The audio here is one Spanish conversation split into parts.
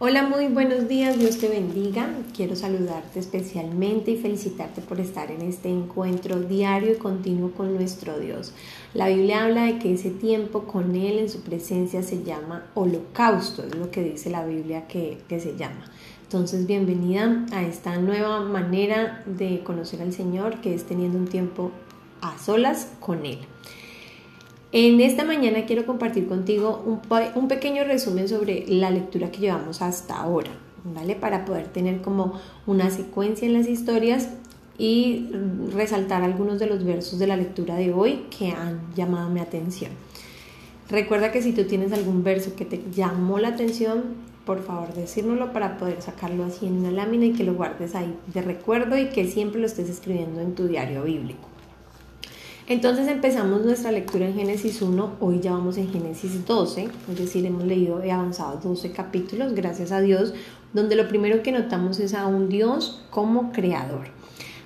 Hola, muy buenos días, Dios te bendiga. Quiero saludarte especialmente y felicitarte por estar en este encuentro diario y continuo con nuestro Dios. La Biblia habla de que ese tiempo con Él en su presencia se llama holocausto, es lo que dice la Biblia que, que se llama. Entonces, bienvenida a esta nueva manera de conocer al Señor, que es teniendo un tiempo a solas con Él. En esta mañana quiero compartir contigo un, pequeño resumen sobre la lectura que llevamos hasta ahora, ¿vale? Para poder tener como una secuencia en las historias y resaltar algunos de los versos de la lectura de hoy que han llamado mi atención. Recuerda que si tú tienes algún verso que te llamó la atención, por favor decírnoslo para poder sacarlo así en una lámina y que lo guardes ahí de recuerdo y que siempre lo estés escribiendo en tu diario bíblico. Entonces empezamos nuestra lectura en Génesis 1, hoy ya vamos en Génesis 12, es decir, hemos leído y avanzado 12 capítulos, gracias a Dios, donde lo primero que notamos es a un Dios como creador.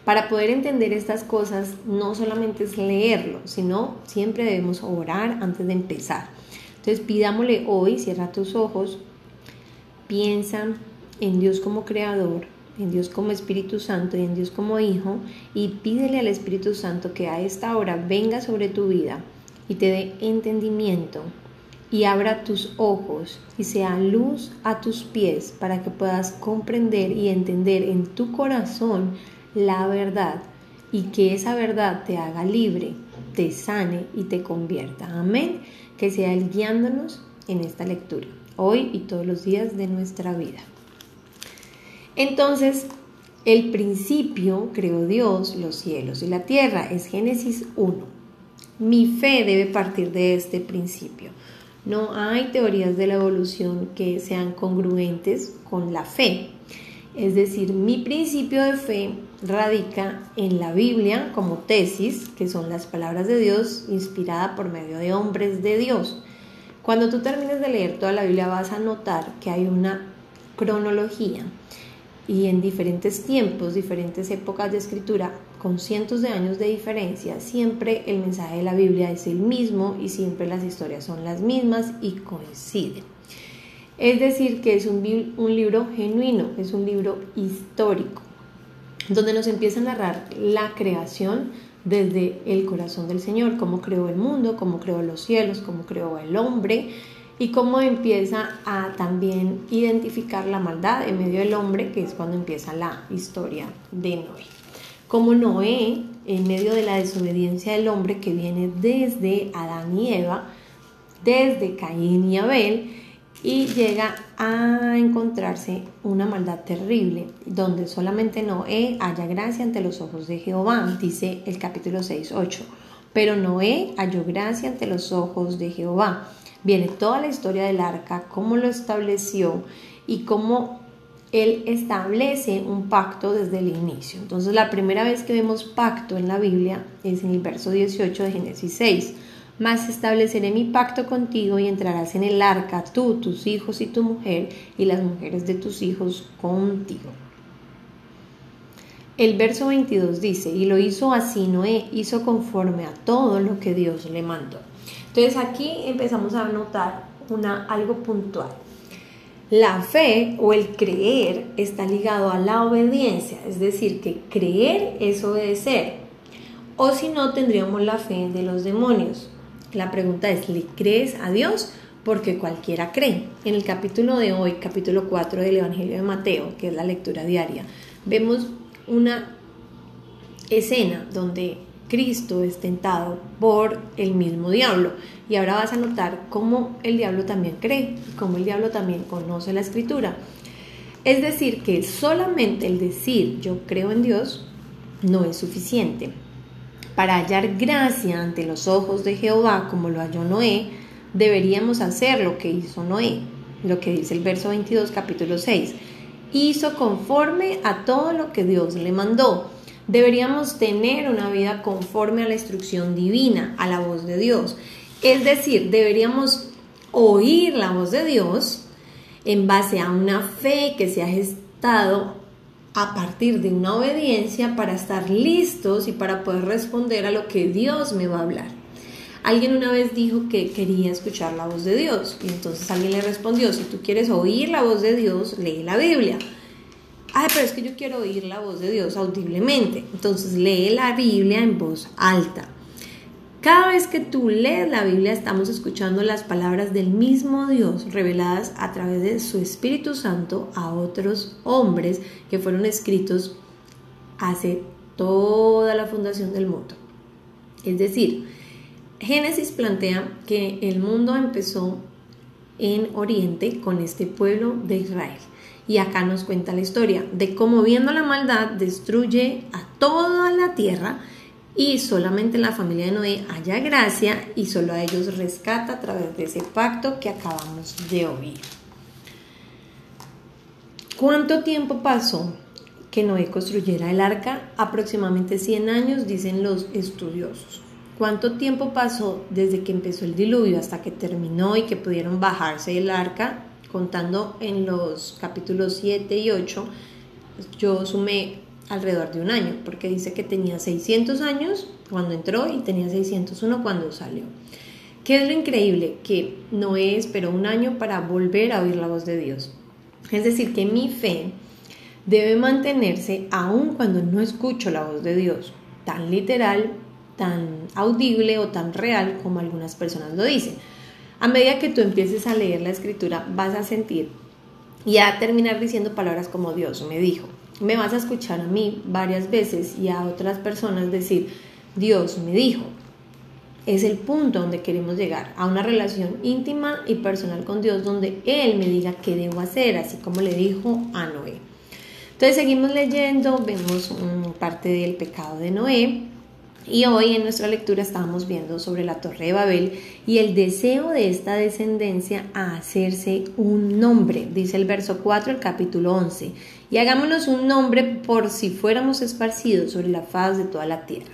Para poder entender estas cosas no solamente es leerlo, sino siempre debemos orar antes de empezar. Entonces pidámosle hoy, cierra tus ojos, piensa en Dios como creador, en Dios como Espíritu Santo y en Dios como Hijo y pídele al Espíritu Santo que a esta hora venga sobre tu vida y te dé entendimiento y abra tus ojos y sea luz a tus pies para que puedas comprender y entender en tu corazón la verdad y que esa verdad te haga libre, te sane y te convierta. Amén. Que sea Él guiándonos en esta lectura, hoy y todos los días de nuestra vida. Entonces, el principio creó Dios los cielos y la tierra, es Génesis 1. Mi fe debe partir de este principio. No hay teorías de la evolución que sean congruentes con la fe. Es decir, mi principio de fe radica en la Biblia como tesis, que son las palabras de Dios inspirada por medio de hombres de Dios. Cuando tú termines de leer toda la Biblia vas a notar que hay una cronología y en diferentes tiempos, diferentes épocas de escritura, con cientos de años de diferencia, siempre el mensaje de la Biblia es el mismo y siempre las historias son las mismas y coinciden. Es decir, que es un, libro genuino, es un libro histórico, donde nos empieza a narrar la creación desde el corazón del Señor, cómo creó el mundo, cómo creó los cielos, cómo creó el hombre, y cómo empieza a también identificar la maldad en medio del hombre, que es cuando empieza la historia de Noé. Como Noé, en medio de la desobediencia del hombre que viene desde Adán y Eva, desde Caín y Abel, y llega a encontrarse una maldad terrible, donde solamente Noé haya gracia ante los ojos de Jehová, dice el capítulo 6, 8. Pero Noé halló gracia ante los ojos de Jehová viene toda la historia del arca, cómo lo estableció y cómo él establece un pacto desde el inicio. Entonces la primera vez que vemos pacto en la Biblia es en el verso 18 de Génesis 6. Mas estableceré mi pacto contigo y entrarás en el arca, tú, tus hijos y tu mujer, y las mujeres de tus hijos contigo. El verso 22 dice, y lo hizo así Noé, hizo conforme a todo lo que Dios le mandó. Entonces aquí empezamos a notar una, algo puntual. La fe o el creer está ligado a la obediencia, es decir, que creer es obedecer. O si no, tendríamos la fe de los demonios. La pregunta es, ¿le crees a Dios? Porque cualquiera cree. En el capítulo de hoy, capítulo 4 del Evangelio de Mateo, que es la lectura diaria, vemos una escena donde Cristo es tentado por el mismo diablo. Y ahora vas a notar cómo el diablo también cree, cómo el diablo también conoce la escritura. Es decir, que solamente el decir yo creo en Dios no es suficiente. Para hallar gracia ante los ojos de Jehová, como lo halló Noé, deberíamos hacer lo que hizo Noé, lo que dice el verso 22, capítulo 6. Hizo conforme a todo lo que Dios le mandó deberíamos tener una vida conforme a la instrucción divina, a la voz de Dios. Es decir, deberíamos oír la voz de Dios en base a una fe que se ha gestado a partir de una obediencia para estar listos y para poder responder a lo que Dios me va a hablar. Alguien una vez dijo que quería escuchar la voz de Dios y entonces alguien le respondió, si tú quieres oír la voz de Dios, lee la Biblia. Ay, pero es que yo quiero oír la voz de Dios audiblemente. Entonces lee la Biblia en voz alta. Cada vez que tú lees la Biblia estamos escuchando las palabras del mismo Dios reveladas a través de su Espíritu Santo a otros hombres que fueron escritos hace toda la fundación del mundo. Es decir, Génesis plantea que el mundo empezó en Oriente con este pueblo de Israel. Y acá nos cuenta la historia de cómo viendo la maldad destruye a toda la tierra y solamente la familia de Noé haya gracia y solo a ellos rescata a través de ese pacto que acabamos de oír. ¿Cuánto tiempo pasó que Noé construyera el arca? Aproximadamente 100 años, dicen los estudiosos. ¿Cuánto tiempo pasó desde que empezó el diluvio hasta que terminó y que pudieron bajarse del arca? Contando en los capítulos 7 y 8, yo sumé alrededor de un año, porque dice que tenía 600 años cuando entró y tenía 601 cuando salió. ¿Qué es lo increíble? Que Noé esperó un año para volver a oír la voz de Dios. Es decir, que mi fe debe mantenerse aun cuando no escucho la voz de Dios, tan literal, tan audible o tan real como algunas personas lo dicen. A medida que tú empieces a leer la escritura, vas a sentir y a terminar diciendo palabras como Dios me dijo, me vas a escuchar a mí varias veces y a otras personas decir, Dios me dijo. Es el punto donde queremos llegar, a una relación íntima y personal con Dios donde Él me diga qué debo hacer, así como le dijo a Noé. Entonces seguimos leyendo, vemos parte del pecado de Noé, y hoy en nuestra lectura estábamos viendo sobre la Torre de Babel y el deseo de esta descendencia a hacerse un nombre, dice el verso 4 del capítulo 11. Y hagámonos un nombre por si fuéramos esparcidos sobre la faz de toda la tierra.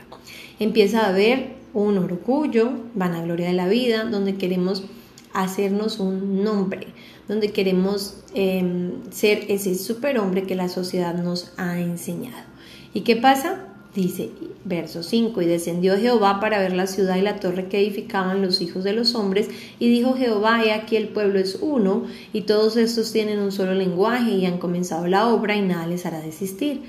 Empieza a haber un orgullo, vanagloria de la vida, donde queremos hacernos un nombre, donde queremos em, ser ese superhombre que la sociedad nos ha enseñado. ¿Y qué pasa? Dice verso 5, y descendió Jehová para ver la ciudad y la torre que edificaban los hijos de los hombres, y dijo Jehová, he aquí el pueblo es uno, y todos estos tienen un solo lenguaje, y han comenzado la obra, y nada les hará desistir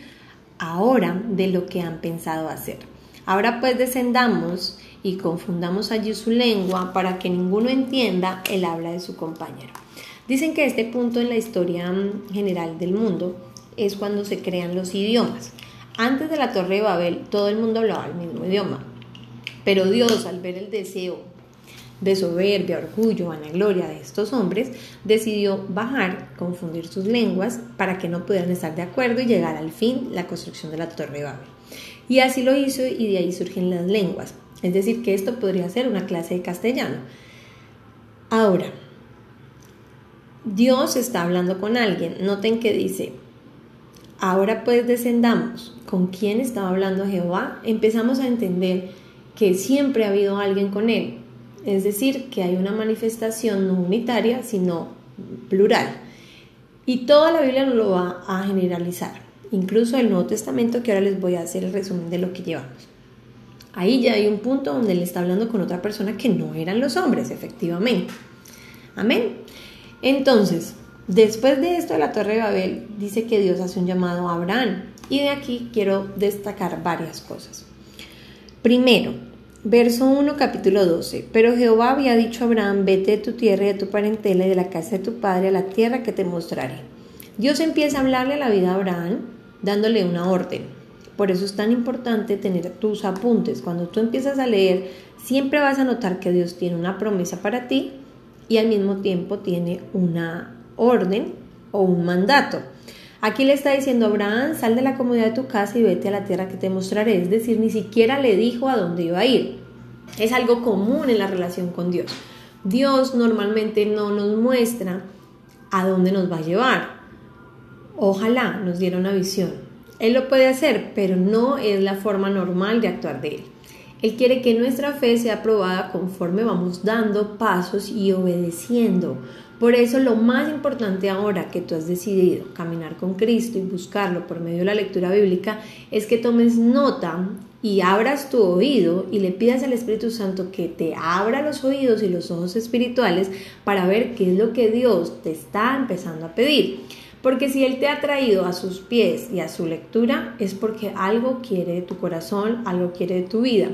ahora de lo que han pensado hacer. Ahora pues descendamos y confundamos allí su lengua para que ninguno entienda el habla de su compañero. Dicen que este punto en la historia general del mundo es cuando se crean los idiomas. Antes de la Torre de Babel, todo el mundo hablaba el mismo idioma. Pero Dios, al ver el deseo de soberbia, orgullo, vanagloria de estos hombres, decidió bajar, confundir sus lenguas para que no pudieran estar de acuerdo y llegar al fin la construcción de la Torre de Babel. Y así lo hizo y de ahí surgen las lenguas. Es decir, que esto podría ser una clase de castellano. Ahora, Dios está hablando con alguien. Noten que dice, Ahora pues descendamos. ¿Con quién estaba hablando Jehová? Empezamos a entender que siempre ha habido alguien con él. Es decir, que hay una manifestación no unitaria, sino plural. Y toda la Biblia lo va a generalizar. Incluso el Nuevo Testamento, que ahora les voy a hacer el resumen de lo que llevamos. Ahí ya hay un punto donde él está hablando con otra persona que no eran los hombres, efectivamente. Amén. Entonces, Después de esto de la Torre de Babel, dice que Dios hace un llamado a Abraham. Y de aquí quiero destacar varias cosas. Primero, verso 1, capítulo 12. Pero Jehová había dicho a Abraham, vete de tu tierra y de tu parentela y de la casa de tu padre a la tierra que te mostraré. Dios empieza a hablarle a la vida a Abraham dándole una orden. Por eso es tan importante tener tus apuntes. Cuando tú empiezas a leer, siempre vas a notar que Dios tiene una promesa para ti y al mismo tiempo tiene una orden o un mandato. Aquí le está diciendo Abraham, sal de la comodidad de tu casa y vete a la tierra que te mostraré. Es decir, ni siquiera le dijo a dónde iba a ir. Es algo común en la relación con Dios. Dios normalmente no nos muestra a dónde nos va a llevar. Ojalá nos diera una visión. Él lo puede hacer, pero no es la forma normal de actuar de Él. Él quiere que nuestra fe sea probada conforme vamos dando pasos y obedeciendo, Por eso lo más importante ahora que tú has decidido caminar con Cristo y buscarlo por medio de la lectura bíblica es que tomes nota y abras tu oído y le pidas al Espíritu Santo que te abra los oídos y los ojos espirituales para ver qué es lo que Dios te está empezando a pedir. Porque si Él te ha traído a sus pies y a su lectura es porque algo quiere de tu corazón, algo quiere de tu vida.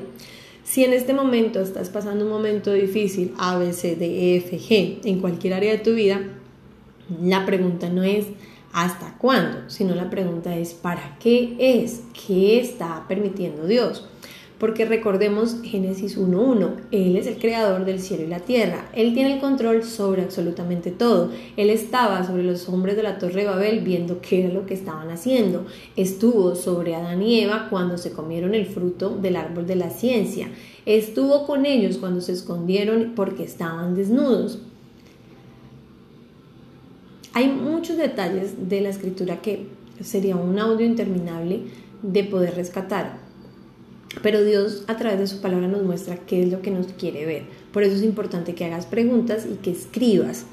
Si en este momento estás pasando un momento difícil, A, B, C, D, E, F, G, en cualquier área de tu vida, la pregunta no es hasta cuándo, sino la pregunta es ¿para qué es? ¿Qué está permitiendo Dios? Porque recordemos Génesis 1.1, Él es el creador del cielo y la tierra, Él tiene el control sobre absolutamente todo, Él estaba sobre los hombres de la torre de Babel viendo qué era lo que estaban haciendo, estuvo sobre Adán y Eva cuando se comieron el fruto del árbol de la ciencia, estuvo con ellos cuando se escondieron porque estaban desnudos. Hay muchos detalles de la escritura que sería un audio interminable de poder rescatar, pero Dios a través de su palabra nos muestra qué es lo que nos quiere ver. Por eso es importante que hagas preguntas y que escribas.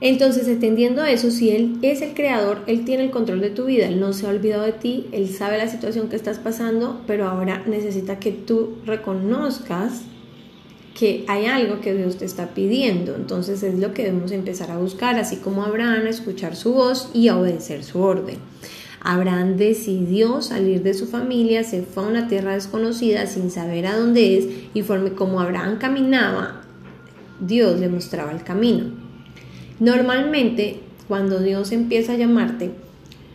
Entonces, entendiendo eso, si Él es el creador, Él tiene el control de tu vida, Él no se ha olvidado de ti, Él sabe la situación que estás pasando, pero ahora necesita que tú reconozcas que hay algo que Dios te está pidiendo. Entonces es lo que debemos empezar a buscar, así como Abraham, a escuchar su voz y a obedecer su orden. Abraham decidió salir de su familia, se fue a una tierra desconocida sin saber a dónde es y como Abraham caminaba, Dios le mostraba el camino. Normalmente, cuando Dios empieza a llamarte,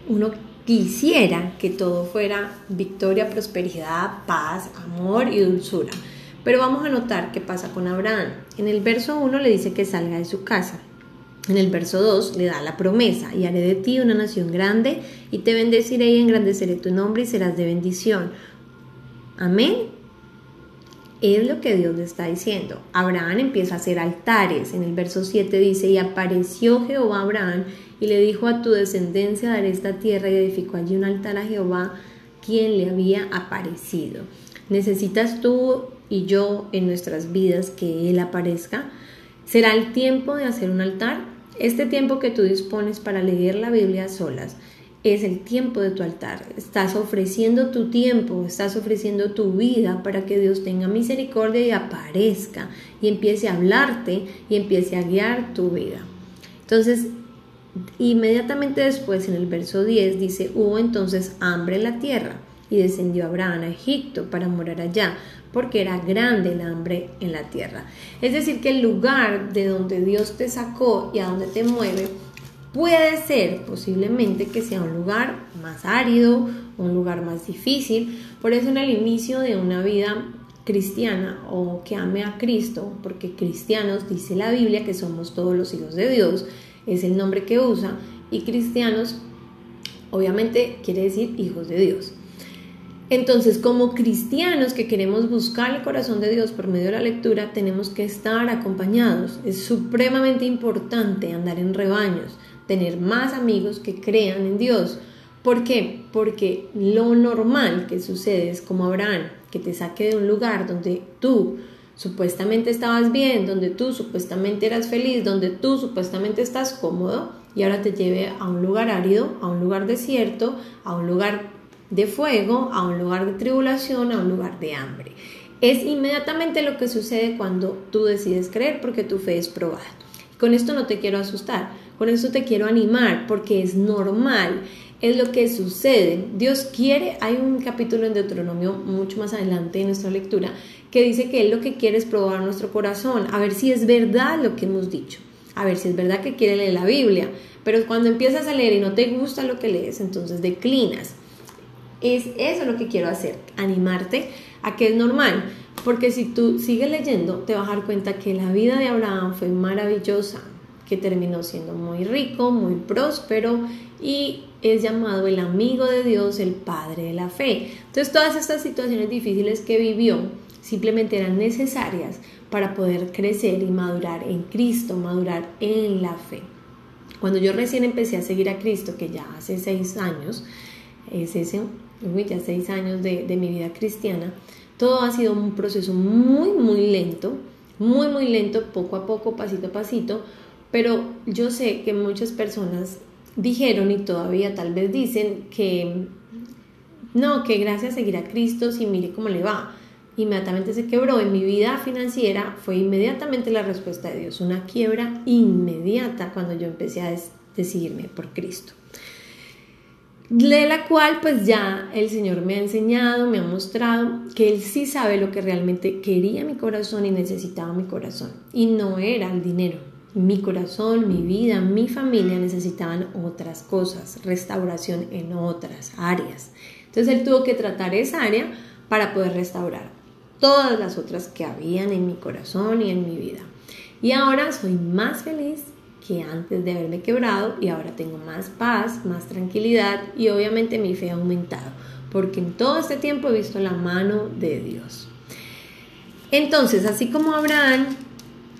uno quisiera que todo fuera victoria, prosperidad, paz, amor y dulzura. Pero vamos a notar qué pasa con Abraham. En el verso 1 le dice que salga de su casa. En el verso 2 le da la promesa, y haré de ti una nación grande, y te bendeciré y engrandeceré tu nombre y serás de bendición. Amén. Es lo que Dios le está diciendo. Abraham empieza a hacer altares. En el verso 7 dice, y apareció Jehová a Abraham y le dijo a tu descendencia daré esta tierra y edificó allí un altar a Jehová quien le había aparecido. ¿Necesitas tú y yo en nuestras vidas que Él aparezca? ¿Será el tiempo de hacer un altar? Este tiempo que tú dispones para leer la Biblia a solas es el tiempo de tu altar. Estás ofreciendo tu tiempo, estás ofreciendo tu vida para que Dios tenga misericordia y aparezca y empiece a hablarte y empiece a guiar tu vida. Entonces, inmediatamente después en el verso 10 dice, hubo entonces hambre en la tierra y descendió Abraham a Egipto para morar allá porque era grande el hambre en la tierra. Es decir, que el lugar de donde Dios te sacó y a donde te mueve puede ser posiblemente que sea un lugar más árido, un lugar más difícil. Por eso en el inicio de una vida cristiana o que ame a Cristo, porque cristianos dice la Biblia que somos todos los hijos de Dios, es el nombre que usa, y cristianos obviamente quiere decir hijos de Dios. Entonces, como cristianos que queremos buscar el corazón de Dios por medio de la lectura, tenemos que estar acompañados. Es supremamente importante andar en rebaños, tener más amigos que crean en Dios. ¿Por qué? Porque lo normal que sucede es como Abraham, que te saque de un lugar donde tú supuestamente estabas bien, donde tú supuestamente eras feliz, donde tú supuestamente estás cómodo y ahora te lleve a un lugar árido, a un lugar desierto, a un lugar de fuego a un lugar de tribulación, a un lugar de hambre. Es inmediatamente lo que sucede cuando tú decides creer porque tu fe es probada. Con esto no te quiero asustar, con esto te quiero animar porque es normal, es lo que sucede. Dios quiere, hay un capítulo en Deuteronomio mucho más adelante en nuestra lectura que dice que Él lo que quiere es probar nuestro corazón, a ver si es verdad lo que hemos dicho, a ver si es verdad que quiere leer la Biblia, pero cuando empiezas a leer y no te gusta lo que lees, entonces declinas. Es eso lo que quiero hacer, animarte a que es normal, porque si tú sigues leyendo te vas a dar cuenta que la vida de Abraham fue maravillosa, que terminó siendo muy rico, muy próspero y es llamado el amigo de Dios, el padre de la fe. Entonces todas estas situaciones difíciles que vivió simplemente eran necesarias para poder crecer y madurar en Cristo, madurar en la fe. Cuando yo recién empecé a seguir a Cristo, que ya hace seis años, es ese ya seis años de, de mi vida cristiana, todo ha sido un proceso muy, muy lento, muy, muy lento, poco a poco, pasito a pasito, pero yo sé que muchas personas dijeron y todavía tal vez dicen que no, que gracias a seguir a Cristo, si mire cómo le va. Inmediatamente se quebró. En mi vida financiera fue inmediatamente la respuesta de Dios, una quiebra inmediata cuando yo empecé a decidirme por Cristo. De la cual pues ya el Señor me ha enseñado, me ha mostrado que Él sí sabe lo que realmente quería mi corazón y necesitaba mi corazón. Y no era el dinero, mi corazón, mi vida, mi familia necesitaban otras cosas, restauración en otras áreas. Entonces él tuvo que tratar esa área para poder restaurar todas las otras que habían en mi corazón y en mi vida. Y ahora soy más feliz que antes de haberme quebrado y ahora tengo más paz, más tranquilidad y obviamente mi fe ha aumentado, porque en todo este tiempo he visto la mano de Dios. Entonces, así como Abraham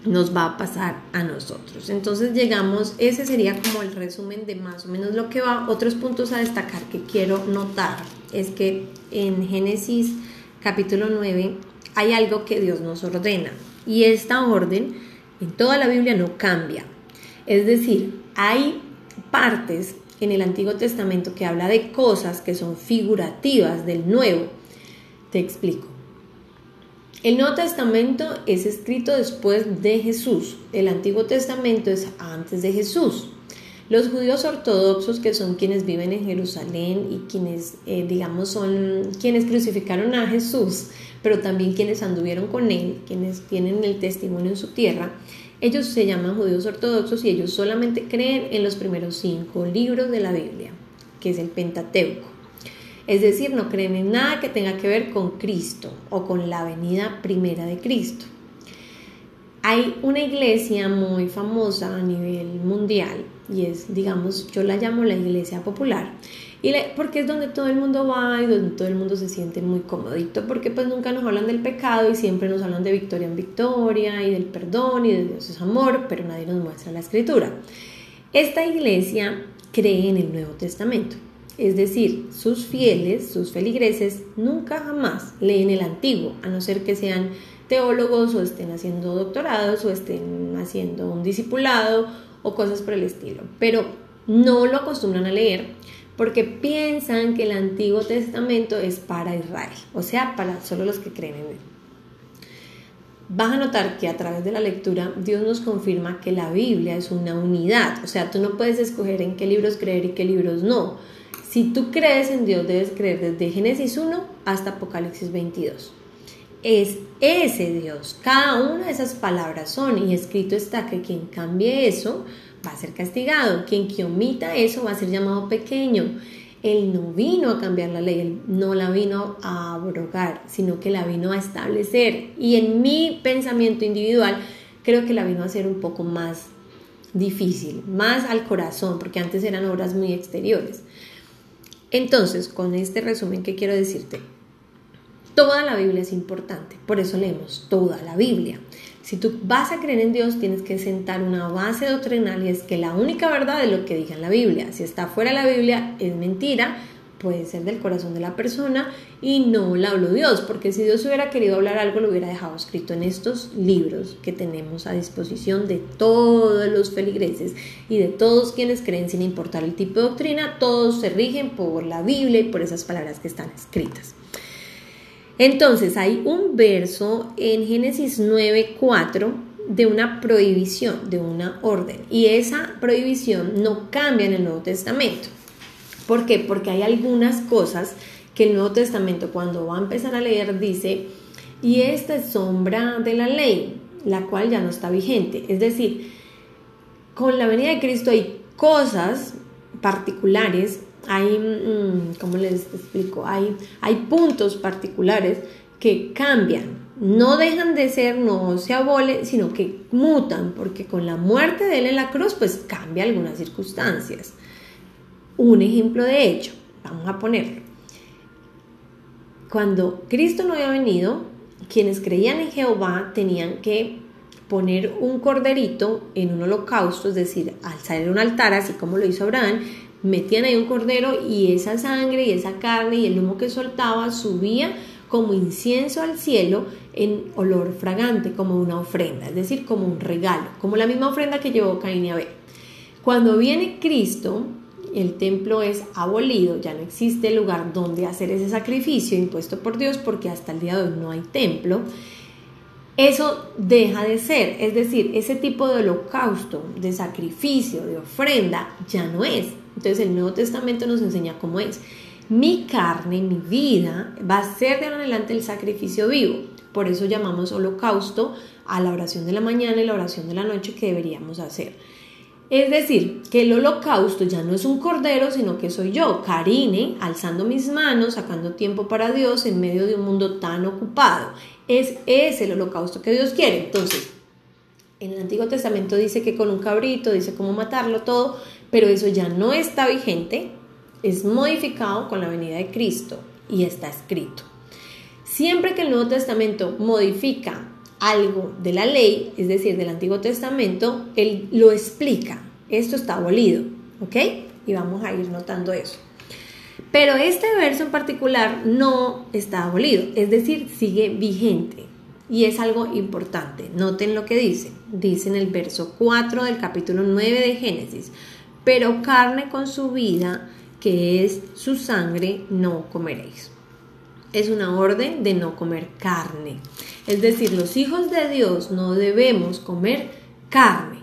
nos va a pasar a nosotros. Entonces llegamos, ese sería como el resumen de más o menos lo que va. Otros puntos a destacar que quiero notar es que en Génesis capítulo 9 hay algo que Dios nos ordena y esta orden en toda la Biblia no cambia. Es decir, hay partes en el Antiguo Testamento que habla de cosas que son figurativas del Nuevo. Te explico. El Nuevo Testamento es escrito después de Jesús, el Antiguo Testamento es antes de Jesús. Los judíos ortodoxos, que son quienes viven en Jerusalén y quienes, eh, digamos, son quienes crucificaron a Jesús, pero también quienes anduvieron con él, quienes tienen el testimonio en su tierra, ellos se llaman judíos ortodoxos y ellos solamente creen en los primeros cinco libros de la Biblia, que es el Pentateuco. Es decir, no creen en nada que tenga que ver con Cristo o con la venida primera de Cristo. Hay una iglesia muy famosa a nivel mundial y es, digamos, yo la llamo la iglesia popular, y porque es donde todo el mundo va y donde todo el mundo se siente muy comodito, porque pues nunca nos hablan del pecado y siempre nos hablan de victoria en victoria y del perdón y de Dios es amor, pero nadie nos muestra la escritura. Esta iglesia cree en el Nuevo Testamento es decir, sus fieles, sus feligreses, nunca jamás leen el antiguo, a no ser que sean teólogos o estén haciendo doctorados o estén haciendo un discipulado o cosas por el estilo. Pero no lo acostumbran a leer porque piensan que el Antiguo Testamento es para Israel, o sea, para solo los que creen en él. Vas a notar que a través de la lectura Dios nos confirma que la Biblia es una unidad, o sea, tú no puedes escoger en qué libros creer y qué libros no si tú crees en Dios, debes creer desde Génesis 1 hasta Apocalipsis 22. Es ese Dios. Cada una de esas palabras son y escrito está que quien cambie eso va a ser castigado. Quien que omita eso va a ser llamado pequeño. Él no vino a cambiar la ley, él no la vino a abrogar, sino que la vino a establecer. Y en mi pensamiento individual, creo que la vino a hacer un poco más difícil, más al corazón, porque antes eran obras muy exteriores. Entonces, con este resumen, ¿qué quiero decirte? Toda la Biblia es importante, por eso leemos toda la Biblia. Si tú vas a creer en Dios, tienes que sentar una base doctrinal y es que la única verdad es lo que diga en la Biblia. Si está fuera de la Biblia, es mentira puede ser del corazón de la persona y no la habló Dios, porque si Dios hubiera querido hablar algo, lo hubiera dejado escrito en estos libros que tenemos a disposición de todos los feligreses y de todos quienes creen, sin importar el tipo de doctrina, todos se rigen por la Biblia y por esas palabras que están escritas. Entonces hay un verso en Génesis 9:4 de una prohibición, de una orden, y esa prohibición no cambia en el Nuevo Testamento. ¿Por qué? Porque hay algunas cosas que el Nuevo Testamento cuando va a empezar a leer dice, y esta es sombra de la ley, la cual ya no está vigente. Es decir, con la venida de Cristo hay cosas particulares, hay, mm, ¿cómo les explico? Hay, hay puntos particulares que cambian, no dejan de ser, no se abolen, sino que mutan, porque con la muerte de Él en la cruz, pues cambia algunas circunstancias. Un ejemplo de hecho, vamos a ponerlo. Cuando Cristo no había venido, quienes creían en Jehová tenían que poner un corderito en un holocausto, es decir, alzar un altar, así como lo hizo Abraham, metían ahí un cordero y esa sangre y esa carne y el humo que soltaba subía como incienso al cielo en olor fragante, como una ofrenda, es decir, como un regalo, como la misma ofrenda que llevó Caín y Abel. Cuando viene Cristo, el templo es abolido, ya no existe lugar donde hacer ese sacrificio impuesto por Dios porque hasta el día de hoy no hay templo. Eso deja de ser, es decir, ese tipo de holocausto, de sacrificio, de ofrenda, ya no es. Entonces el Nuevo Testamento nos enseña cómo es. Mi carne, mi vida, va a ser de ahora en adelante el sacrificio vivo. Por eso llamamos holocausto a la oración de la mañana y la oración de la noche que deberíamos hacer. Es decir, que el holocausto ya no es un cordero, sino que soy yo, Karine, alzando mis manos, sacando tiempo para Dios en medio de un mundo tan ocupado. Es ese el holocausto que Dios quiere. Entonces, en el Antiguo Testamento dice que con un cabrito, dice cómo matarlo, todo, pero eso ya no está vigente, es modificado con la venida de Cristo y está escrito. Siempre que el Nuevo Testamento modifica algo de la ley, es decir, del Antiguo Testamento, él lo explica. Esto está abolido, ¿ok? Y vamos a ir notando eso. Pero este verso en particular no está abolido, es decir, sigue vigente. Y es algo importante. Noten lo que dice. Dice en el verso 4 del capítulo 9 de Génesis, pero carne con su vida, que es su sangre, no comeréis. Es una orden de no comer carne. Es decir, los hijos de Dios no debemos comer carne,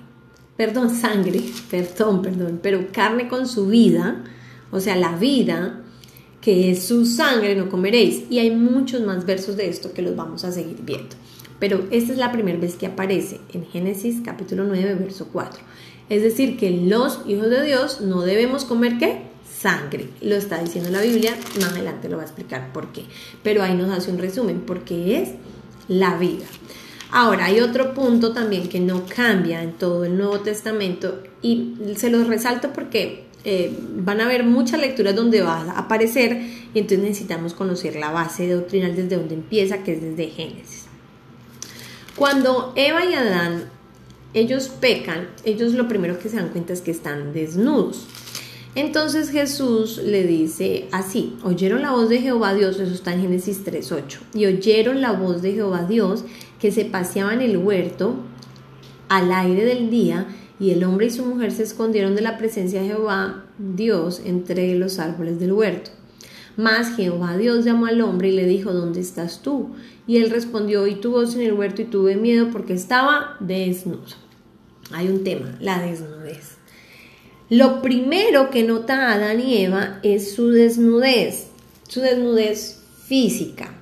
perdón, sangre, perdón, perdón, pero carne con su vida, o sea, la vida que es su sangre, no comeréis. Y hay muchos más versos de esto que los vamos a seguir viendo. Pero esta es la primera vez que aparece en Génesis capítulo 9, verso 4. Es decir, que los hijos de Dios no debemos comer qué? Sangre. Lo está diciendo la Biblia, más adelante lo va a explicar por qué. Pero ahí nos hace un resumen, porque es la vida. Ahora, hay otro punto también que no cambia en todo el Nuevo Testamento y se los resalto porque eh, van a haber muchas lecturas donde va a aparecer y entonces necesitamos conocer la base doctrinal desde donde empieza, que es desde Génesis. Cuando Eva y Adán, ellos pecan, ellos lo primero que se dan cuenta es que están desnudos. Entonces Jesús le dice así, oyeron la voz de Jehová Dios, eso está en Génesis 3.8, y oyeron la voz de Jehová Dios que se paseaba en el huerto al aire del día, y el hombre y su mujer se escondieron de la presencia de Jehová Dios entre los árboles del huerto. Mas Jehová Dios llamó al hombre y le dijo, ¿dónde estás tú? Y él respondió, oí tu voz en el huerto y tuve miedo porque estaba desnudo. Hay un tema, la desnudez. Lo primero que nota Adán y Eva es su desnudez, su desnudez física.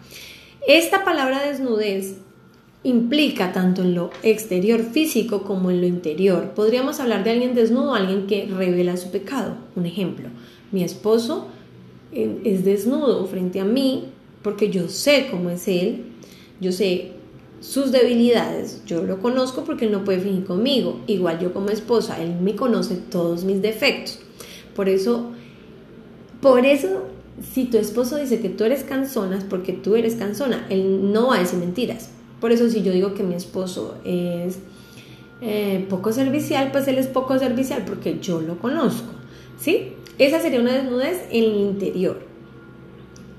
Esta palabra desnudez implica tanto en lo exterior físico como en lo interior. Podríamos hablar de alguien desnudo, alguien que revela su pecado. Un ejemplo, mi esposo es desnudo frente a mí porque yo sé cómo es él, yo sé sus debilidades, yo lo conozco porque no puede fingir conmigo. Igual yo como esposa, él me conoce todos mis defectos. Por eso, por eso, si tu esposo dice que tú eres cansona, es porque tú eres cansona. Él no va a decir mentiras. Por eso, si yo digo que mi esposo es eh, poco servicial, pues él es poco servicial porque yo lo conozco. ¿Sí? Esa sería una desnudez en el interior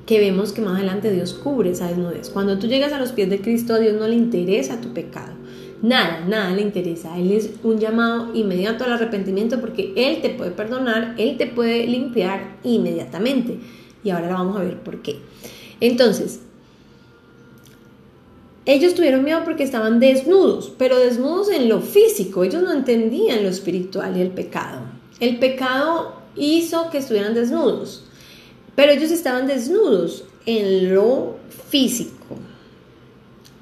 que vemos que más adelante Dios cubre esa desnudez. Cuando tú llegas a los pies de Cristo, a Dios no le interesa tu pecado. Nada, nada le interesa. Él es un llamado inmediato al arrepentimiento porque Él te puede perdonar, Él te puede limpiar inmediatamente. Y ahora vamos a ver por qué. Entonces, ellos tuvieron miedo porque estaban desnudos, pero desnudos en lo físico. Ellos no entendían lo espiritual y el pecado. El pecado hizo que estuvieran desnudos. Pero ellos estaban desnudos en lo físico.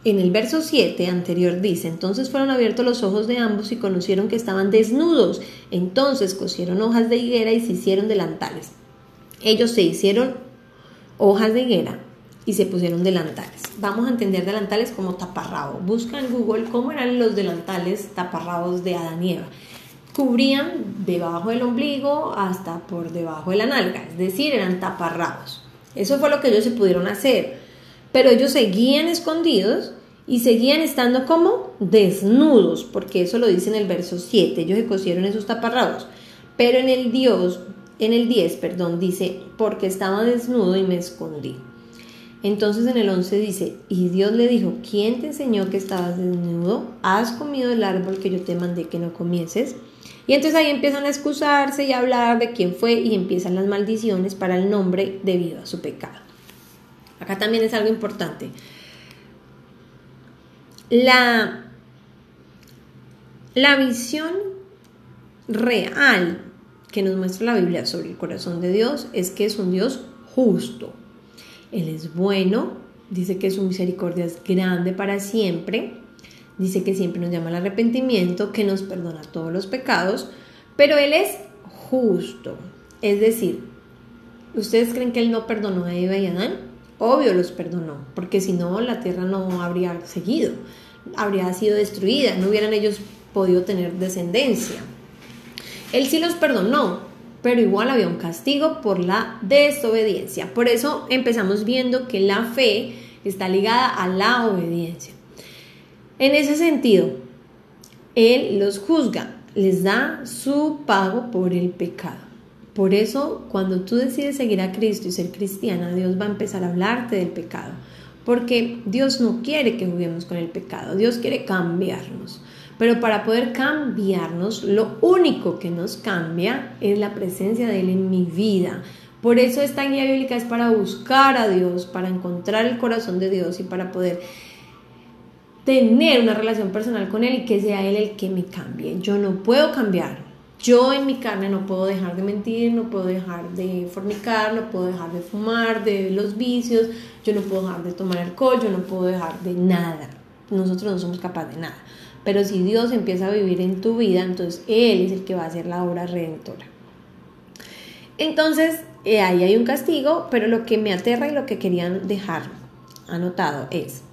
En el verso 7 anterior dice, entonces fueron abiertos los ojos de ambos y conocieron que estaban desnudos. Entonces cosieron hojas de higuera y se hicieron delantales. Ellos se hicieron hojas de higuera y se pusieron delantales. Vamos a entender delantales como taparrabo. Busca en Google cómo eran los delantales taparrabos de Adán y Eva cubrían debajo del ombligo hasta por debajo de la nalga, es decir, eran taparrabos. Eso fue lo que ellos se pudieron hacer, pero ellos seguían escondidos y seguían estando como desnudos, porque eso lo dice en el verso 7, ellos se cosieron esos taparrabos, pero en el Dios, en el 10, perdón, dice, porque estaba desnudo y me escondí. Entonces en el 11 dice, y Dios le dijo, ¿quién te enseñó que estabas desnudo? ¿Has comido el árbol que yo te mandé que no comieses? Y entonces ahí empiezan a excusarse y a hablar de quién fue y empiezan las maldiciones para el nombre debido a su pecado. Acá también es algo importante. La, la visión real que nos muestra la Biblia sobre el corazón de Dios es que es un Dios justo. Él es bueno, dice que su misericordia es grande para siempre, dice que siempre nos llama al arrepentimiento, que nos perdona todos los pecados, pero Él es justo. Es decir, ¿ustedes creen que Él no perdonó a Eva y Adán? Obvio los perdonó, porque si no la tierra no habría seguido, habría sido destruida, no hubieran ellos podido tener descendencia. Él sí los perdonó, pero igual había un castigo por la desobediencia. Por eso empezamos viendo que la fe está ligada a la obediencia. En ese sentido, Él los juzga, les da su pago por el pecado. Por eso, cuando tú decides seguir a Cristo y ser cristiana, Dios va a empezar a hablarte del pecado. Porque Dios no quiere que juguemos con el pecado, Dios quiere cambiarnos. Pero para poder cambiarnos, lo único que nos cambia es la presencia de Él en mi vida. Por eso esta guía bíblica es para buscar a Dios, para encontrar el corazón de Dios y para poder tener una relación personal con Él y que sea Él el que me cambie. Yo no puedo cambiar. Yo en mi carne no puedo dejar de mentir, no puedo dejar de fornicar, no puedo dejar de fumar, de los vicios, yo no puedo dejar de tomar alcohol, yo no puedo dejar de nada. Nosotros no somos capaces de nada. Pero si Dios empieza a vivir en tu vida, entonces Él es el que va a hacer la obra redentora. Entonces, eh, ahí hay un castigo, pero lo que me aterra y lo que querían dejar anotado es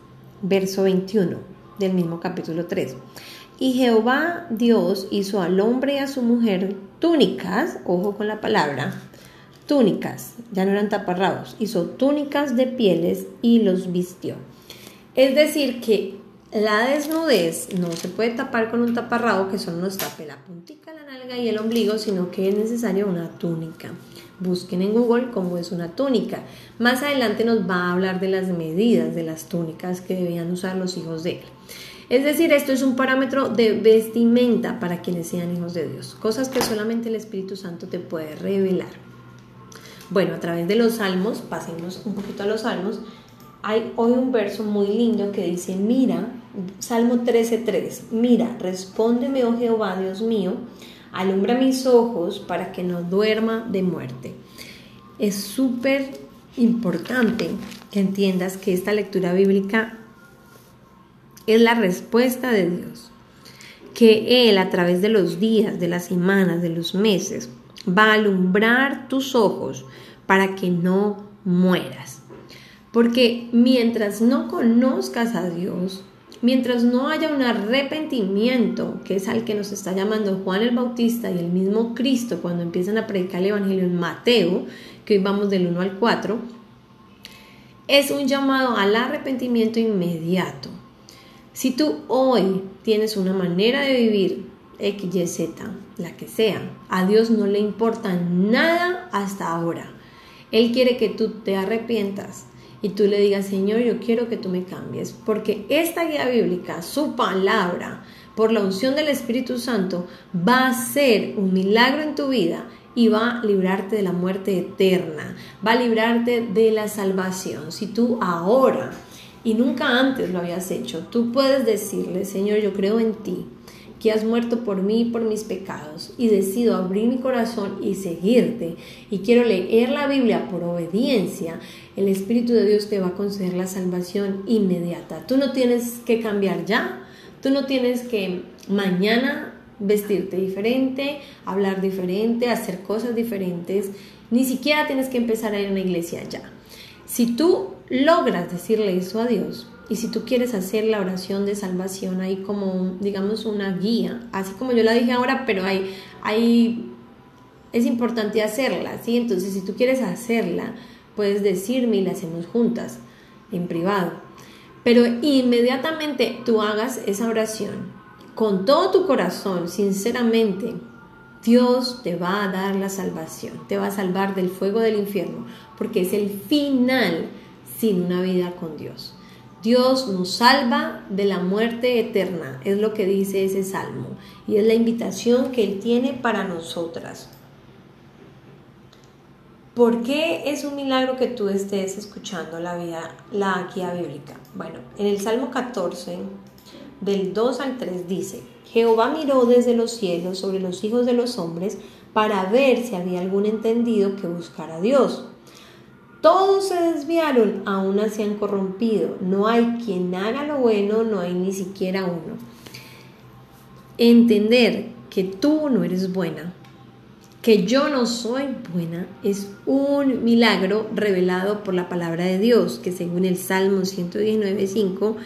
verso 21 del mismo capítulo 3. Y Jehová Dios hizo al hombre y a su mujer túnicas, ojo con la palabra, túnicas, ya no eran taparrabos, hizo túnicas de pieles y los vistió. Es decir, que la desnudez no se puede tapar con un taparrabo que solo nos tape la puntica, la nalga y el ombligo, sino que es necesaria una túnica. Busquen en Google cómo es una túnica. Más adelante nos va a hablar de las medidas de las túnicas que debían usar los hijos de él. Es decir, esto es un parámetro de vestimenta para quienes sean hijos de Dios, cosas que solamente el Espíritu Santo te puede revelar. Bueno, a través de los salmos, pasemos un poquito a los salmos, hay hoy un verso muy lindo que dice, mira, Salmo 13:3, mira, respóndeme, oh Jehová, Dios mío, alumbra mis ojos para que no duerma de muerte. Es súper importante que entiendas que esta lectura bíblica es la respuesta de Dios, que Él a través de los días, de las semanas, de los meses, va a alumbrar tus ojos para que no mueras. Porque mientras no conozcas a Dios, mientras no haya un arrepentimiento, que es al que nos está llamando Juan el Bautista y el mismo Cristo cuando empiezan a predicar el Evangelio en Mateo, que hoy vamos del 1 al 4, es un llamado al arrepentimiento inmediato. Si tú hoy tienes una manera de vivir X, Y, Z, la que sea, a Dios no le importa nada hasta ahora. Él quiere que tú te arrepientas y tú le digas, Señor, yo quiero que tú me cambies, porque esta guía bíblica, su palabra, por la unción del Espíritu Santo, va a ser un milagro en tu vida y va a librarte de la muerte eterna, va a librarte de la salvación. Si tú ahora y nunca antes lo habías hecho, tú puedes decirle, Señor, yo creo en ti, que has muerto por mí y por mis pecados, y decido abrir mi corazón y seguirte, y quiero leer la Biblia por obediencia, el Espíritu de Dios te va a conceder la salvación inmediata. Tú no tienes que cambiar ya, tú no tienes que mañana vestirte diferente, hablar diferente, hacer cosas diferentes, ni siquiera tienes que empezar a ir a una iglesia ya. Si tú logras decirle eso a Dios, y si tú quieres hacer la oración de salvación, hay como, digamos, una guía, así como yo la dije ahora, pero hay, es importante hacerla, ¿sí? Entonces, si tú quieres hacerla, puedes decirme y la hacemos juntas, en privado. Pero inmediatamente tú hagas esa oración con todo tu corazón, sinceramente, Dios te va a dar la salvación, te va a salvar del fuego del infierno, porque es el final sin una vida con Dios. Dios nos salva de la muerte eterna, es lo que dice ese salmo, y es la invitación que Él tiene para nosotras. ¿Por qué es un milagro que tú estés escuchando la, vida, la guía bíblica? Bueno, en el Salmo 14, del 2 al 3 dice, Jehová miró desde los cielos sobre los hijos de los hombres para ver si había algún entendido que buscara a Dios. Todos se desviaron, aún se han corrompido. No hay quien haga lo bueno, no hay ni siquiera uno. Entender que tú no eres buena, que yo no soy buena, es un milagro revelado por la palabra de Dios, que según el Salmo 119.5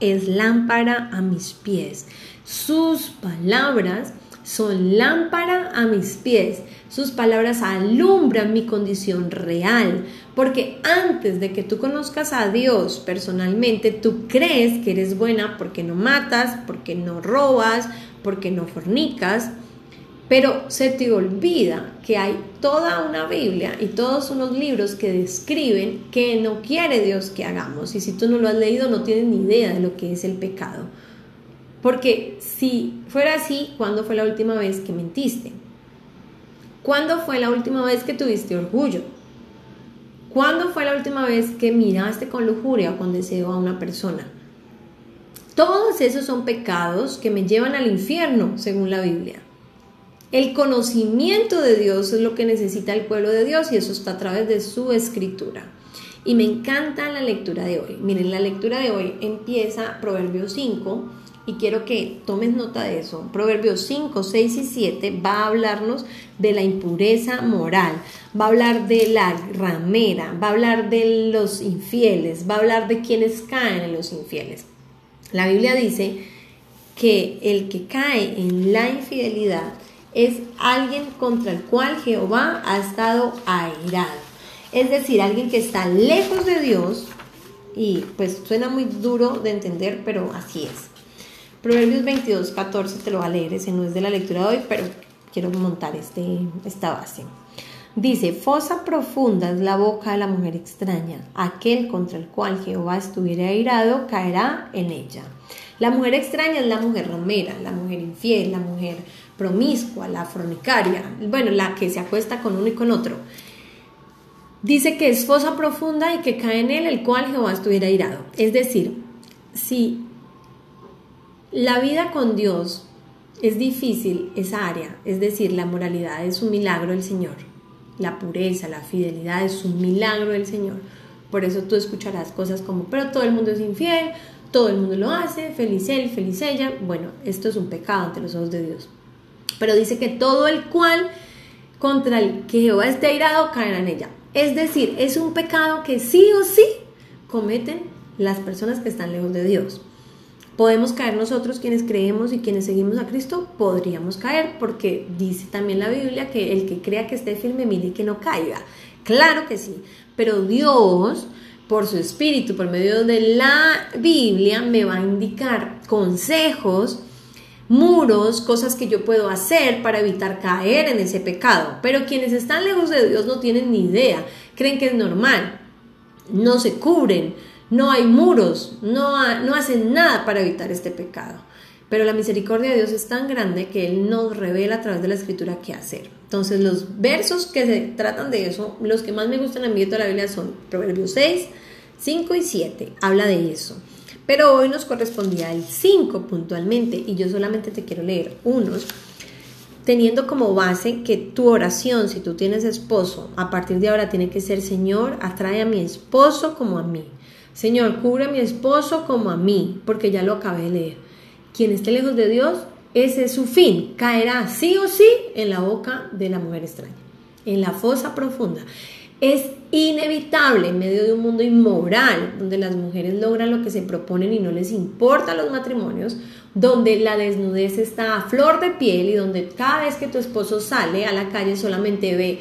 es lámpara a mis pies. Sus palabras son lámpara a mis pies. Sus palabras alumbran mi condición real, porque antes de que tú conozcas a Dios personalmente, tú crees que eres buena porque no matas, porque no robas, porque no fornicas, pero se te olvida que hay toda una Biblia y todos unos libros que describen que no quiere Dios que hagamos. Y si tú no lo has leído, no tienes ni idea de lo que es el pecado. Porque si fuera así, ¿cuándo fue la última vez que mentiste? ¿Cuándo fue la última vez que tuviste orgullo? ¿Cuándo fue la última vez que miraste con lujuria o con deseo a una persona? Todos esos son pecados que me llevan al infierno, según la Biblia. El conocimiento de Dios es lo que necesita el pueblo de Dios y eso está a través de su escritura. Y me encanta la lectura de hoy. Miren, la lectura de hoy empieza Proverbios 5 y quiero que tomes nota de eso. Proverbios 5, 6 y 7 va a hablarnos de la impureza moral, va a hablar de la ramera, va a hablar de los infieles, va a hablar de quienes caen en los infieles. La Biblia dice que el que cae en la infidelidad es alguien contra el cual Jehová ha estado airado. Es decir, alguien que está lejos de Dios y pues suena muy duro de entender, pero así es. Proverbios 22, 14 te lo va a leer, ese no es de la lectura de hoy, pero quiero montar este, esta base. Dice, fosa profunda es la boca de la mujer extraña, aquel contra el cual Jehová estuviera airado caerá en ella. La mujer extraña es la mujer romera, la mujer infiel, la mujer promiscua, la fornicaria, bueno, la que se acuesta con uno y con otro. Dice que es fosa profunda y que cae en él el cual Jehová estuviera irado. Es decir, si la vida con Dios es difícil, esa área, es decir, la moralidad es un milagro del Señor, la pureza, la fidelidad es un milagro del Señor. Por eso tú escucharás cosas como, pero todo el mundo es infiel, todo el mundo lo hace, feliz él, feliz ella. Bueno, esto es un pecado ante los ojos de Dios pero dice que todo el cual contra el que Jehová esté airado caerá en ella. Es decir, es un pecado que sí o sí cometen las personas que están lejos de Dios. Podemos caer nosotros quienes creemos y quienes seguimos a Cristo, podríamos caer porque dice también la Biblia que el que crea que esté firme mire que no caiga. Claro que sí, pero Dios por su espíritu, por medio de la Biblia, me va a indicar consejos muros, cosas que yo puedo hacer para evitar caer en ese pecado. Pero quienes están lejos de Dios no tienen ni idea, creen que es normal, no se cubren, no hay muros, no, no hacen nada para evitar este pecado. Pero la misericordia de Dios es tan grande que Él nos revela a través de la escritura qué hacer. Entonces los versos que se tratan de eso, los que más me gustan a mí de la Biblia son Proverbios 6, 5 y 7. Habla de eso. Pero hoy nos correspondía el 5 puntualmente y yo solamente te quiero leer unos, teniendo como base que tu oración, si tú tienes esposo, a partir de ahora tiene que ser, Señor, atrae a mi esposo como a mí. Señor, cubre a mi esposo como a mí, porque ya lo acabé de leer. Quien esté lejos de Dios, ese es su fin. Caerá sí o sí en la boca de la mujer extraña, en la fosa profunda. Es inevitable en medio de un mundo inmoral, donde las mujeres logran lo que se proponen y no les importa los matrimonios, donde la desnudez está a flor de piel y donde cada vez que tu esposo sale a la calle solamente ve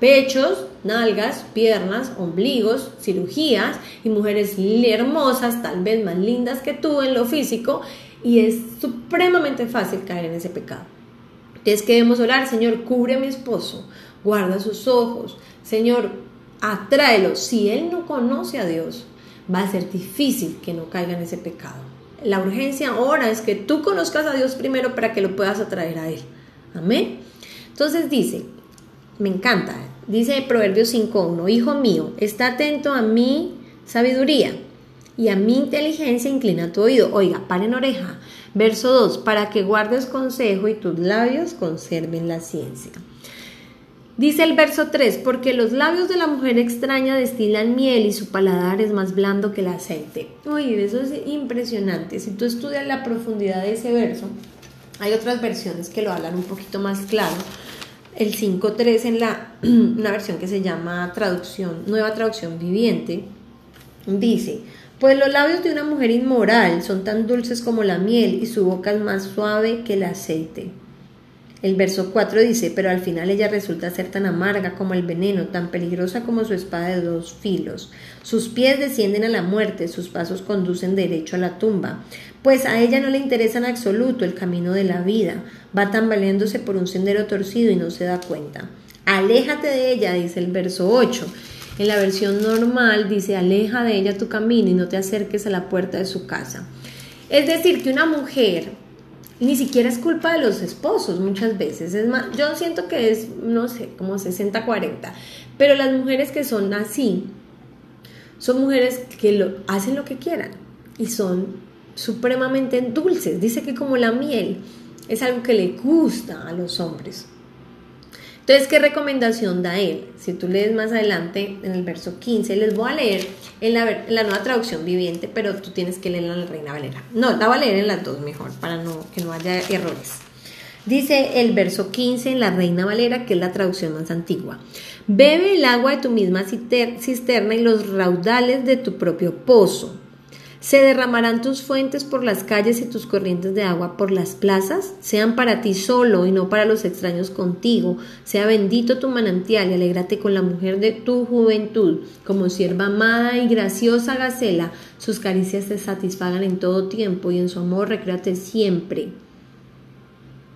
pechos, nalgas, piernas, ombligos, cirugías y mujeres hermosas, tal vez más lindas que tú en lo físico, y es supremamente fácil caer en ese pecado. Entonces que debemos orar, Señor, cubre a mi esposo, guarda sus ojos. Señor, atráelo. Si él no conoce a Dios, va a ser difícil que no caiga en ese pecado. La urgencia ahora es que tú conozcas a Dios primero para que lo puedas atraer a Él. Amén. Entonces dice, me encanta, dice Proverbios 5.1, Hijo mío, está atento a mi sabiduría y a mi inteligencia inclina tu oído. Oiga, paren oreja. Verso 2, para que guardes consejo y tus labios conserven la ciencia. Dice el verso 3, porque los labios de la mujer extraña destilan miel y su paladar es más blando que el aceite. Oye, eso es impresionante. Si tú estudias la profundidad de ese verso, hay otras versiones que lo hablan un poquito más claro. El 5.3 en la, una versión que se llama traducción, nueva traducción viviente, dice, pues los labios de una mujer inmoral son tan dulces como la miel y su boca es más suave que el aceite. El verso 4 dice, pero al final ella resulta ser tan amarga como el veneno, tan peligrosa como su espada de dos filos. Sus pies descienden a la muerte, sus pasos conducen derecho a la tumba. Pues a ella no le interesa en absoluto el camino de la vida, va tambaleándose por un sendero torcido y no se da cuenta. Aléjate de ella, dice el verso 8. En la versión normal dice, aleja de ella tu camino y no te acerques a la puerta de su casa. Es decir, que una mujer ni siquiera es culpa de los esposos muchas veces. Es más, yo siento que es, no sé, como 60-40. Pero las mujeres que son así, son mujeres que lo, hacen lo que quieran y son supremamente dulces. Dice que como la miel es algo que le gusta a los hombres. Entonces, ¿qué recomendación da él? Si tú lees más adelante en el verso 15, les voy a leer en la, nueva traducción viviente, pero tú tienes que leerla en la Reina Valera. No, la voy a leer en las dos mejor, para no, que no haya errores. Dice el verso 15 en la Reina Valera, que es la traducción más antigua. Bebe el agua de tu misma cisterna y los raudales de tu propio pozo se derramarán tus fuentes por las calles y tus corrientes de agua por las plazas, sean para ti solo y no para los extraños contigo. Sea bendito tu manantial y alégrate con la mujer de tu juventud. Como sierva amada y graciosa Gacela, sus caricias te satisfagan en todo tiempo y en su amor recréate siempre.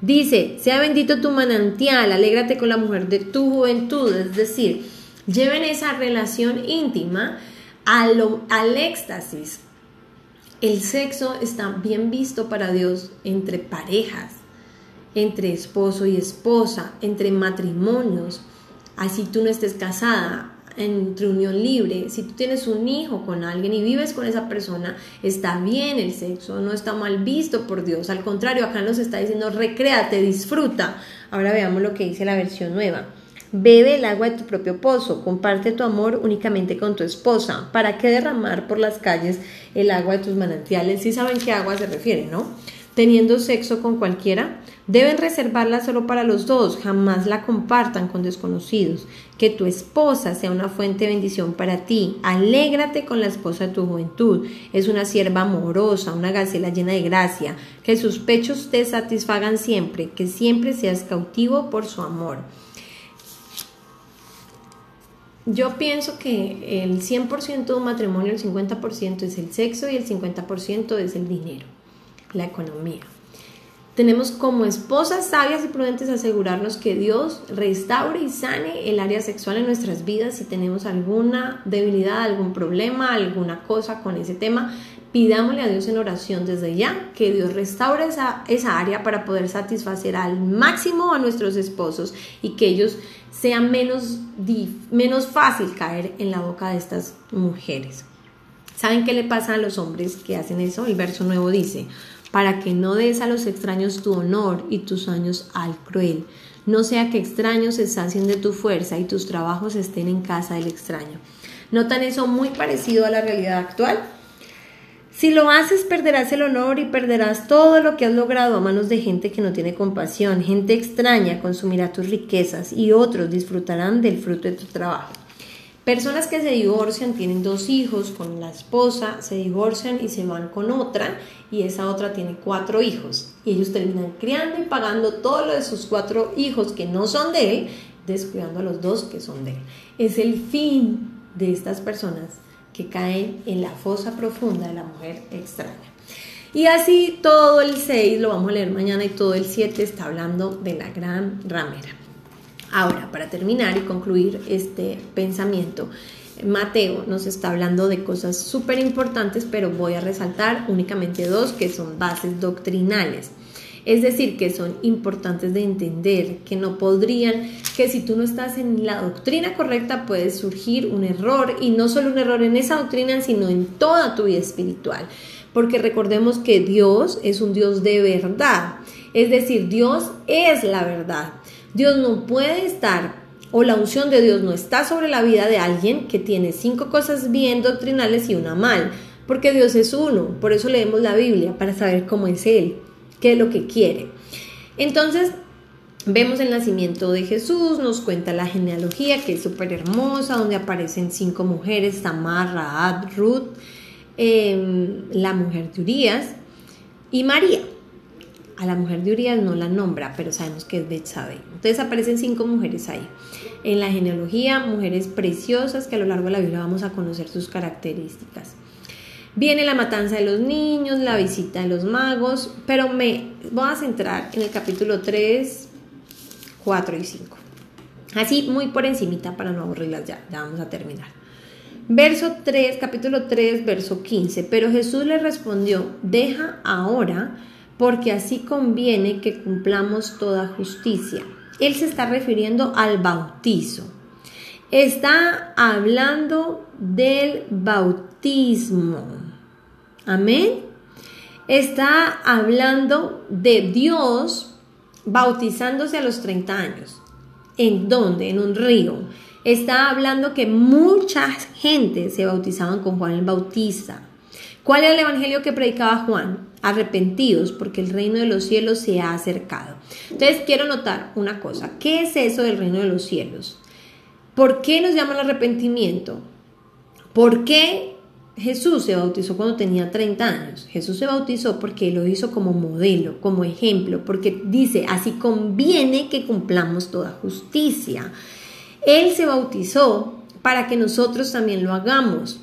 Dice, sea bendito tu manantial, alégrate con la mujer de tu juventud, es decir, lleven esa relación íntima al éxtasis el sexo está bien visto para Dios entre parejas, entre esposo y esposa, entre matrimonios. Así tú no estés casada, entre unión libre, si tú tienes un hijo con alguien y vives con esa persona, está bien el sexo, no está mal visto por Dios. Al contrario, acá nos está diciendo, recréate, disfruta. Ahora veamos lo que dice la versión nueva. Bebe el agua de tu propio pozo, comparte tu amor únicamente con tu esposa. ¿Para qué derramar por las calles el agua de tus manantiales? Si saben qué agua se refiere, ¿no? Teniendo sexo con cualquiera, deben reservarla solo para los dos, jamás la compartan con desconocidos. Que tu esposa sea una fuente de bendición para ti. Alégrate con la esposa de tu juventud. Es una sierva amorosa, una gacela llena de gracia. Que sus pechos te satisfagan siempre, que siempre seas cautivo por su amor. Yo pienso que el 100% de un matrimonio, el 50% es el sexo y el 50% es el dinero, la economía. Tenemos como esposas sabias y prudentes asegurarnos que Dios restaure y sane el área sexual en nuestras vidas si tenemos alguna debilidad, algún problema, alguna cosa con ese tema. Pidámosle a Dios en oración desde ya que Dios restaure esa, área para poder satisfacer al máximo a nuestros esposos y que ellos sea menos, menos fácil caer en la boca de estas mujeres. ¿Saben qué le pasa a los hombres que hacen eso? El verso nuevo dice, para que no des a los extraños tu honor y tus años al cruel, no sea que extraños se sacien de tu fuerza y tus trabajos estén en casa del extraño. ¿Notan eso muy parecido a la realidad actual? Si lo haces, perderás el honor y perderás todo lo que has logrado a manos de gente que no tiene compasión. Gente extraña consumirá tus riquezas y otros disfrutarán del fruto de tu trabajo. Personas que se divorcian, tienen dos hijos con la esposa, se divorcian y se van con otra y esa otra tiene cuatro hijos. Y ellos terminan criando y pagando todo lo de sus cuatro hijos que no son de él, descuidando a los dos que son de él. Es el fin de estas personas que caen en la fosa profunda de la mujer extraña. Y así todo el 6 lo vamos a leer mañana y todo el 7 está hablando de la gran ramera. Ahora, para terminar y concluir este pensamiento, Mateo nos está hablando de cosas súper importantes, pero voy a resaltar únicamente dos que son bases doctrinales. Es decir, que son importantes de entender, que no podrían, que si tú no estás en la doctrina correcta puede surgir un error y no solo un error en esa doctrina, sino en toda tu vida espiritual. Porque recordemos que Dios es un Dios de verdad. Es decir, Dios es la verdad. Dios no puede estar o la unción de Dios no está sobre la vida de alguien que tiene cinco cosas bien doctrinales y una mal, porque Dios es uno, por eso leemos la Biblia, para saber cómo es Él, qué es lo que quiere. Entonces, vemos el nacimiento de Jesús, nos cuenta la genealogía, que es súper hermosa, donde aparecen cinco mujeres, Tamar, Raad, Ruth, em, la mujer de Urias y María. A la mujer de Urias no la nombra, pero sabemos que es Betsabé. Entonces aparecen cinco mujeres ahí. En la genealogía, mujeres preciosas que a lo largo de la Biblia vamos a conocer sus características. Viene la matanza de los niños, la visita de los magos, pero me voy a centrar en el capítulo 3, 4 y 5. Así muy por encimita para no aburrirlas ya, ya vamos a terminar. Verso 3, capítulo 3, verso 15. Pero Jesús le respondió, deja ahora porque así conviene que cumplamos toda justicia. Él se está refiriendo al bautizo. Está hablando del bautismo. Amén. Está hablando de Dios bautizándose a los 30 años. ¿En dónde? En un río. Está hablando que mucha gente se bautizaban con Juan el Bautista. ¿Cuál era el evangelio que predicaba Juan? Arrepentidos, porque el reino de los cielos se ha acercado. Entonces quiero notar una cosa. ¿Qué es eso del reino de los cielos? ¿Por qué nos llama el arrepentimiento? ¿Por qué Jesús se bautizó cuando tenía 30 años? Jesús se bautizó porque lo hizo como modelo, como ejemplo, porque dice, así conviene que cumplamos toda justicia. Él se bautizó para que nosotros también lo hagamos.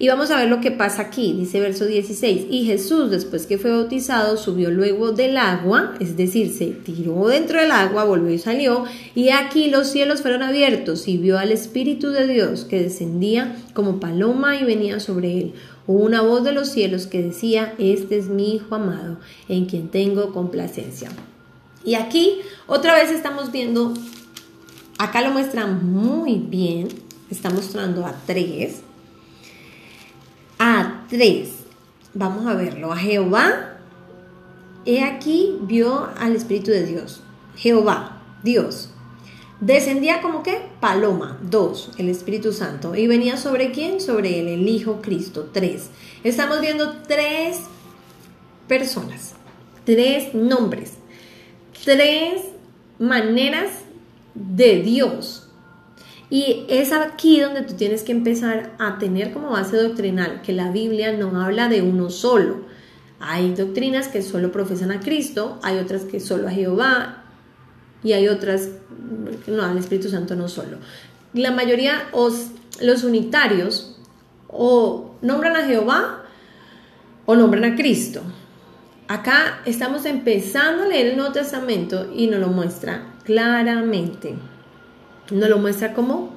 Y vamos a ver lo que pasa aquí, dice verso 16. Y Jesús, después que fue bautizado, subió luego del agua, es decir, se tiró dentro del agua, volvió y salió, y aquí los cielos fueron abiertos y vio al Espíritu de Dios que descendía como paloma y venía sobre él. Hubo una voz de los cielos que decía, este es mi Hijo amado, en quien tengo complacencia. Y aquí otra vez estamos viendo, acá lo muestra muy bien, está mostrando a tres, a tres. Vamos a verlo. A Jehová, he aquí, vio al Espíritu de Dios. Jehová, Dios. Descendía como que paloma, dos, el Espíritu Santo. ¿Y venía sobre quién? Sobre él, el Hijo Cristo, tres. Estamos viendo tres personas, tres nombres, tres maneras de Dios y es aquí donde tú tienes que empezar a tener como base doctrinal que la Biblia no habla de uno solo. Hay doctrinas que solo profesan a Cristo, hay otras que solo a Jehová y hay otras no, al Espíritu Santo no solo. La mayoría, os, los unitarios, o nombran a Jehová o nombran a Cristo. Acá estamos empezando a leer el Nuevo Testamento y nos lo muestra claramente nos lo muestra como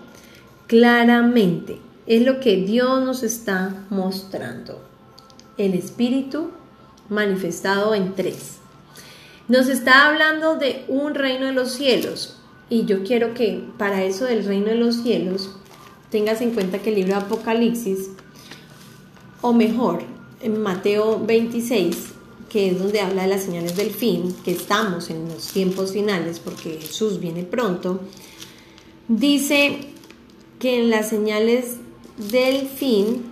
claramente. Es lo que Dios nos está mostrando. El Espíritu manifestado en tres. Nos está hablando de un reino de los cielos. Y yo quiero que para eso del reino de los cielos tengas en cuenta que el libro de Apocalipsis, o mejor, en Mateo 26, que es donde habla de las señales del fin, que estamos en los tiempos finales porque Jesús viene pronto, Dice que en las señales del fin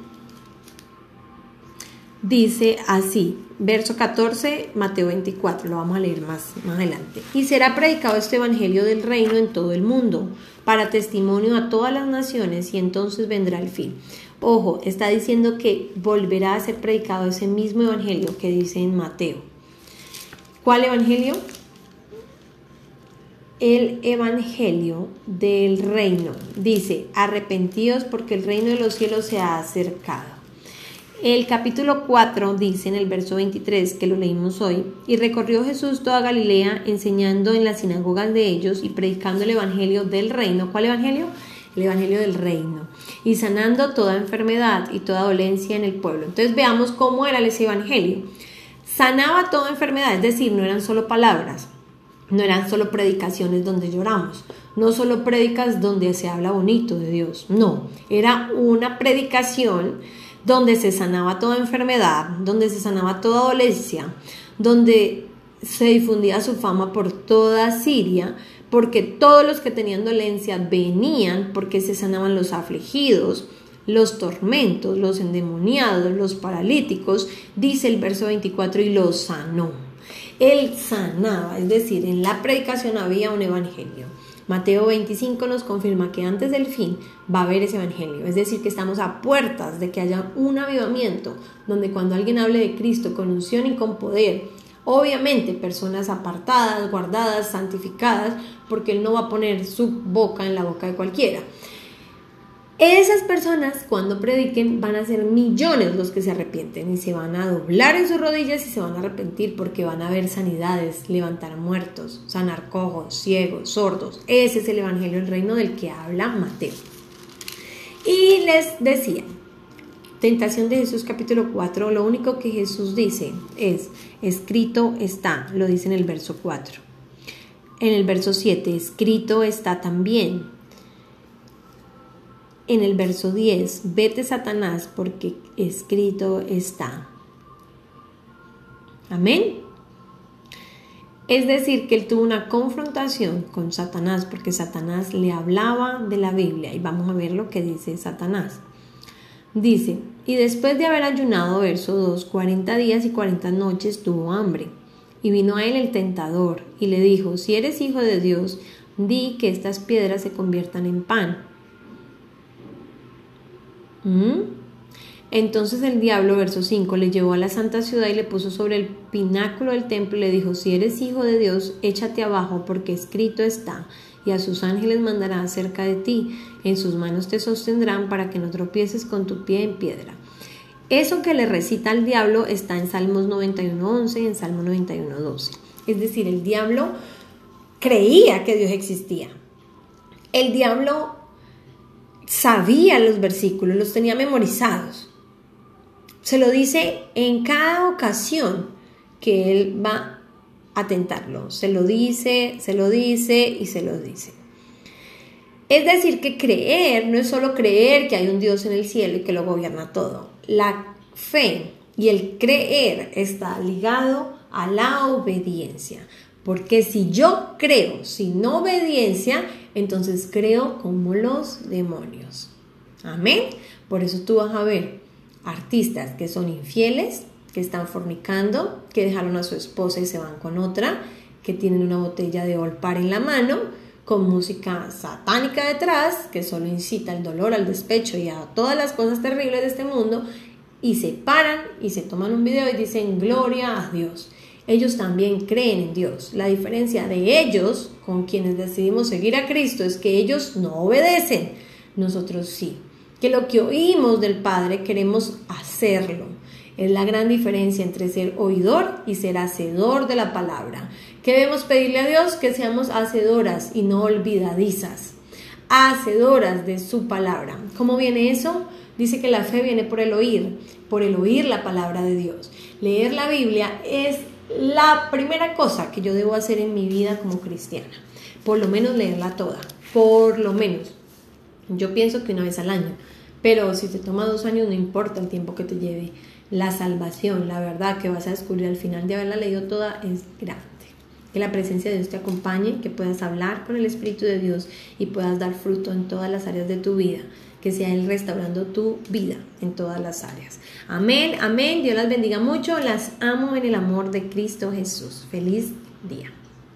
dice así, verso 14, Mateo 24, lo vamos a leer más, más adelante. Y será predicado este Evangelio del reino en todo el mundo, para testimonio a todas las naciones, y entonces vendrá el fin. Ojo, está diciendo que volverá a ser predicado ese mismo Evangelio que dice en Mateo. ¿Cuál Evangelio? El Evangelio del reino. Dice, arrepentidos porque el reino de los cielos se ha acercado. El capítulo 4 dice en el verso 23 que lo leímos hoy, y recorrió Jesús toda Galilea enseñando en las sinagogas de ellos y predicando el Evangelio del reino. ¿Cuál Evangelio? El Evangelio del reino. Y sanando toda enfermedad y toda dolencia en el pueblo. Entonces veamos cómo era ese Evangelio. Sanaba toda enfermedad, es decir, no eran solo palabras, no eran solo predicaciones donde lloramos, no solo predicas donde se habla bonito de Dios, no, era una predicación donde se sanaba toda enfermedad, donde se sanaba toda dolencia, donde se difundía su fama por toda Siria, porque todos los que tenían dolencia venían porque se sanaban los afligidos, los tormentos, los endemoniados, los paralíticos, dice el verso 24, y los sanó. Él sanaba, es decir, en la predicación había un evangelio. Mateo 25 nos confirma que antes del fin va a haber ese evangelio, es decir, que estamos a puertas de que haya un avivamiento donde cuando alguien hable de Cristo con unción y con poder, obviamente personas apartadas, guardadas, santificadas, porque Él no va a poner su boca en la boca de cualquiera. Esas personas cuando prediquen van a ser millones los que se arrepienten y se van a doblar en sus rodillas y se van a arrepentir porque van a ver sanidades, levantar muertos, sanar cojos, ciegos, sordos. Ese es el Evangelio del Reino del que habla Mateo. Y les decía, tentación de Jesús capítulo 4, lo único que Jesús dice es, escrito está, lo dice en el verso 4. En el verso 7, escrito está también en el verso 10, vete Satanás porque escrito está. Amén. Es decir, que él tuvo una confrontación con Satanás porque Satanás le hablaba de la Biblia y vamos a ver lo que dice Satanás. Dice, y después de haber ayunado, verso 2, 40 días y 40 noches tuvo hambre. Y vino a él el tentador y le dijo, si eres hijo de Dios, di que estas piedras se conviertan en pan. Entonces el diablo, verso 5, le llevó a la santa ciudad y le puso sobre el pináculo del templo y le dijo, si eres hijo de Dios, échate abajo porque escrito está, y a sus ángeles mandará cerca de ti, en sus manos te sostendrán para que no tropieces con tu pie en piedra. Eso que le recita al diablo está en Salmos 91.11 y en Salmo 91.12. Es decir, el diablo creía que Dios existía. El diablo sabía los versículos, los tenía memorizados. Se lo dice en cada ocasión que él va a tentarlo. Se lo dice, se lo dice y se lo dice. Es decir, que creer no es solo creer que hay un Dios en el cielo y que lo gobierna todo. La fe y el creer está ligado a la obediencia. Porque si yo creo sin obediencia, entonces creo como los demonios. Amén. Por eso tú vas a ver artistas que son infieles, que están fornicando, que dejaron a su esposa y se van con otra, que tienen una botella de olpar en la mano, con música satánica detrás, que solo incita al dolor, al despecho y a todas las cosas terribles de este mundo, y se paran y se toman un video y dicen gloria a Dios ellos también creen en Dios. La diferencia de ellos con quienes decidimos seguir a Cristo es que ellos no obedecen, nosotros sí. Que lo que oímos del Padre queremos hacerlo. Es la gran diferencia entre ser oidor y ser hacedor de la palabra. Que debemos pedirle a Dios que seamos hacedoras y no olvidadizas. Hacedoras de su palabra. ¿Cómo viene eso? Dice que la fe viene por el oír, por el oír la palabra de Dios. Leer la Biblia es la primera cosa que yo debo hacer en mi vida como cristiana, por lo menos leerla toda, por lo menos. Yo pienso que una vez al año, pero si te toma dos años no importa el tiempo que te lleve. La salvación, la verdad que vas a descubrir al final de haberla leído toda es grande. Que la presencia de Dios te acompañe, que puedas hablar con el Espíritu de Dios y puedas dar fruto en todas las áreas de tu vida que sea Él restaurando tu vida en todas las áreas. Amén, amén. Dios las bendiga mucho. Las amo en el amor de Cristo Jesús. Feliz día.